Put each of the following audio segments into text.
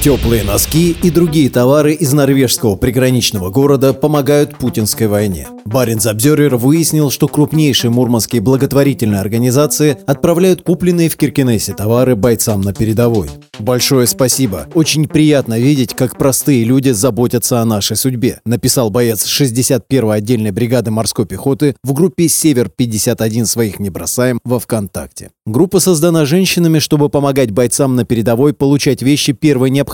Теплые носки и другие товары из норвежского приграничного города помогают путинской войне. Баренц Обзервер выяснил, что крупнейшие мурманские благотворительные организации отправляют купленные в Киркинессе товары бойцам на передовой. Большое спасибо. Очень приятно видеть, как простые люди заботятся о нашей судьбе, написал боец 61-й отдельной бригады морской пехоты в группе «Север-51 своих не бросаем» во ВКонтакте. Группа создана женщинами, чтобы помогать бойцам на передовой получать вещи первой необходимости,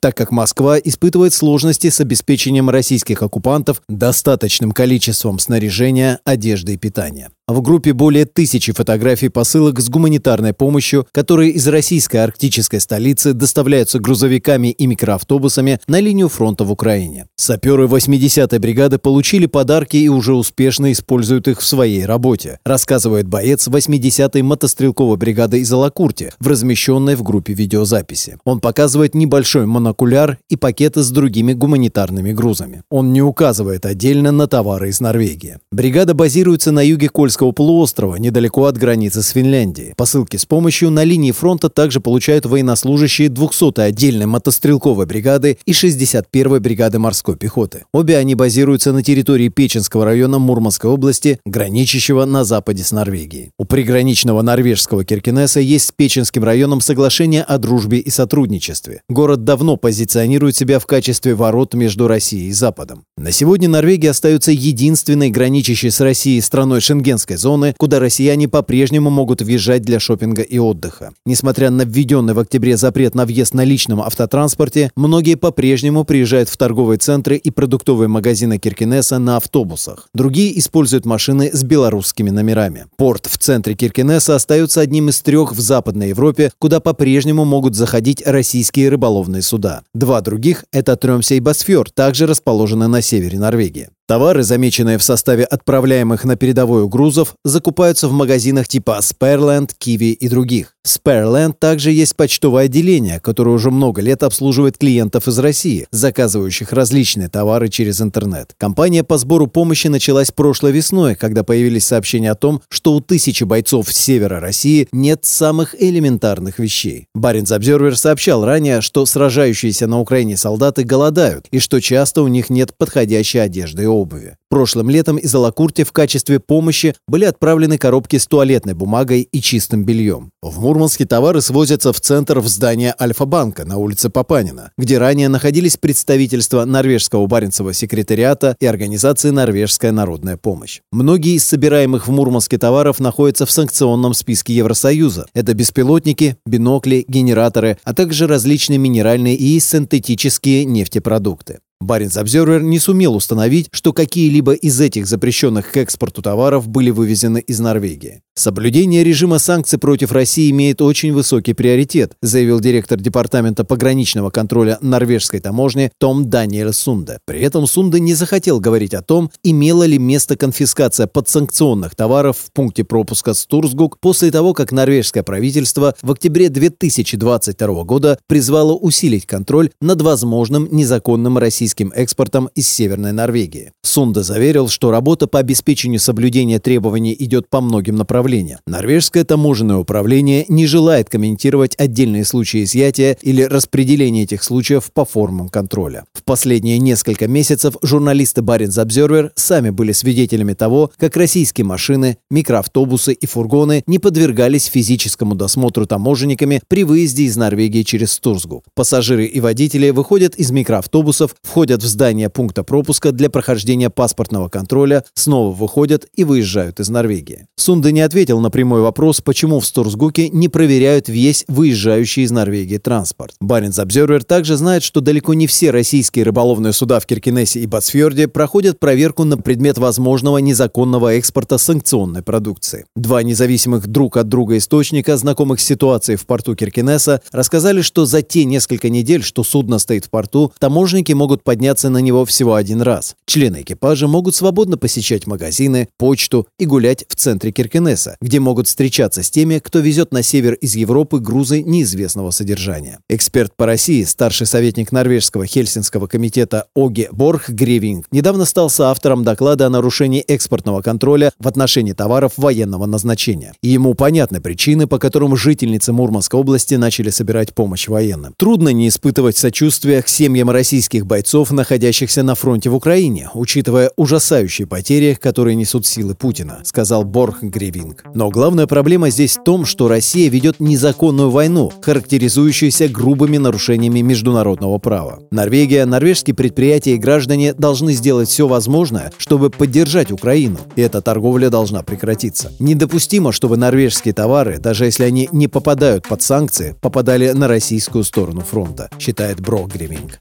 так как Москва испытывает сложности с обеспечением российских оккупантов достаточным количеством снаряжения, одежды и питания. В группе более тысячи фотографий посылок с гуманитарной помощью, которые из российской арктической столицы доставляются грузовиками и микроавтобусами на линию фронта в Украине. Саперы 80-й бригады получили подарки и уже успешно используют их в своей работе, рассказывает боец 80-й мотострелковой бригады из Алакурти в размещенной в группе видеозаписи. Он показывает небольшой монокуляр и пакеты с другими гуманитарными грузами. Он не указывает отдельно на товары из Норвегии. Бригада базируется на юге Кольского Кольского полуострова, недалеко от границы с Финляндией. Посылки с помощью на линии фронта также получают военнослужащие 200-й отдельной мотострелковой бригады и 61-й бригады морской пехоты. Обе они базируются на территории Печенского района Мурманской области, граничащего на западе с Норвегией. У приграничного норвежского Киркинесса есть с Печенским районом соглашение о дружбе и сотрудничестве. Город давно позиционирует себя в качестве ворот между Россией и Западом. На сегодня Норвегия остается единственной граничащей с Россией страной Шенгенской шенгенской зоны, куда россияне по-прежнему могут въезжать для шопинга и отдыха. Несмотря на введенный в октябре запрет на въезд на личном автотранспорте, многие по-прежнему приезжают в торговые центры и продуктовые магазины Киркинесса на автобусах. Другие используют машины с белорусскими номерами. Порт в центре Киркинесса остается одним из трех в Западной Европе, куда по-прежнему могут заходить российские рыболовные суда. Два других – это Тремся и Босфер, также расположены на севере Норвегии. Товары, замеченные в составе отправляемых на передовую грузов, закупаются в магазинах типа Spareland, Kiwi и других. В Spareland также есть почтовое отделение, которое уже много лет обслуживает клиентов из России, заказывающих различные товары через интернет. Компания по сбору помощи началась прошлой весной, когда появились сообщения о том, что у тысячи бойцов с севера России нет самых элементарных вещей. Баренц Обзервер сообщал ранее, что сражающиеся на Украине солдаты голодают и что часто у них нет подходящей одежды и обуви. Прошлым летом из Алакурти в качестве помощи были отправлены коробки с туалетной бумагой и чистым бельем. В Мурманске товары свозятся в центр в здание Альфа-банка на улице Папанина, где ранее находились представительства Норвежского Баренцева секретариата и организации «Норвежская народная помощь». Многие из собираемых в Мурманске товаров находятся в санкционном списке Евросоюза. Это беспилотники, бинокли, генераторы, а также различные минеральные и синтетические нефтепродукты. Баренц Обзервер не сумел установить, что какие-либо из этих запрещенных к экспорту товаров были вывезены из Норвегии. Соблюдение режима санкций против России имеет очень высокий приоритет, заявил директор Департамента пограничного контроля норвежской таможни Том Даниэль Сунде. При этом Сунде не захотел говорить о том, имела ли место конфискация подсанкционных товаров в пункте пропуска Стурсгук после того, как норвежское правительство в октябре 2022 года призвало усилить контроль над возможным незаконным российским российским экспортом из Северной Норвегии. Сунда заверил, что работа по обеспечению соблюдения требований идет по многим направлениям. Норвежское таможенное управление не желает комментировать отдельные случаи изъятия или распределения этих случаев по формам контроля. В последние несколько месяцев журналисты Баренц Обзервер сами были свидетелями того, как российские машины, микроавтобусы и фургоны не подвергались физическому досмотру таможенниками при выезде из Норвегии через Стурсгу. Пассажиры и водители выходят из микроавтобусов, входят входят в здание пункта пропуска для прохождения паспортного контроля, снова выходят и выезжают из Норвегии. Сунда не ответил на прямой вопрос, почему в Сторсгуке не проверяют весь выезжающий из Норвегии транспорт. Баренц Обзервер также знает, что далеко не все российские рыболовные суда в Киркинессе и Бацфьорде проходят проверку на предмет возможного незаконного экспорта санкционной продукции. Два независимых друг от друга источника, знакомых с ситуацией в порту Киркинесса, рассказали, что за те несколько недель, что судно стоит в порту, таможенники могут подняться на него всего один раз. Члены экипажа могут свободно посещать магазины, почту и гулять в центре Киркенеса, где могут встречаться с теми, кто везет на север из Европы грузы неизвестного содержания. Эксперт по России, старший советник норвежского Хельсинского комитета Оге Борг Гревинг, недавно стал соавтором доклада о нарушении экспортного контроля в отношении товаров военного назначения. Ему понятны причины, по которым жительницы Мурманской области начали собирать помощь военным. Трудно не испытывать сочувствия к семьям российских бойцов, находящихся на фронте в Украине, учитывая ужасающие потери, которые несут силы Путина, сказал Борг Гревинг. Но главная проблема здесь в том, что Россия ведет незаконную войну, характеризующуюся грубыми нарушениями международного права. Норвегия, норвежские предприятия и граждане должны сделать все возможное, чтобы поддержать Украину, и эта торговля должна прекратиться. Недопустимо, чтобы норвежские товары, даже если они не попадают под санкции, попадали на российскую сторону фронта, считает Брок Греминг.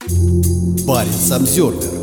Парень Самсервер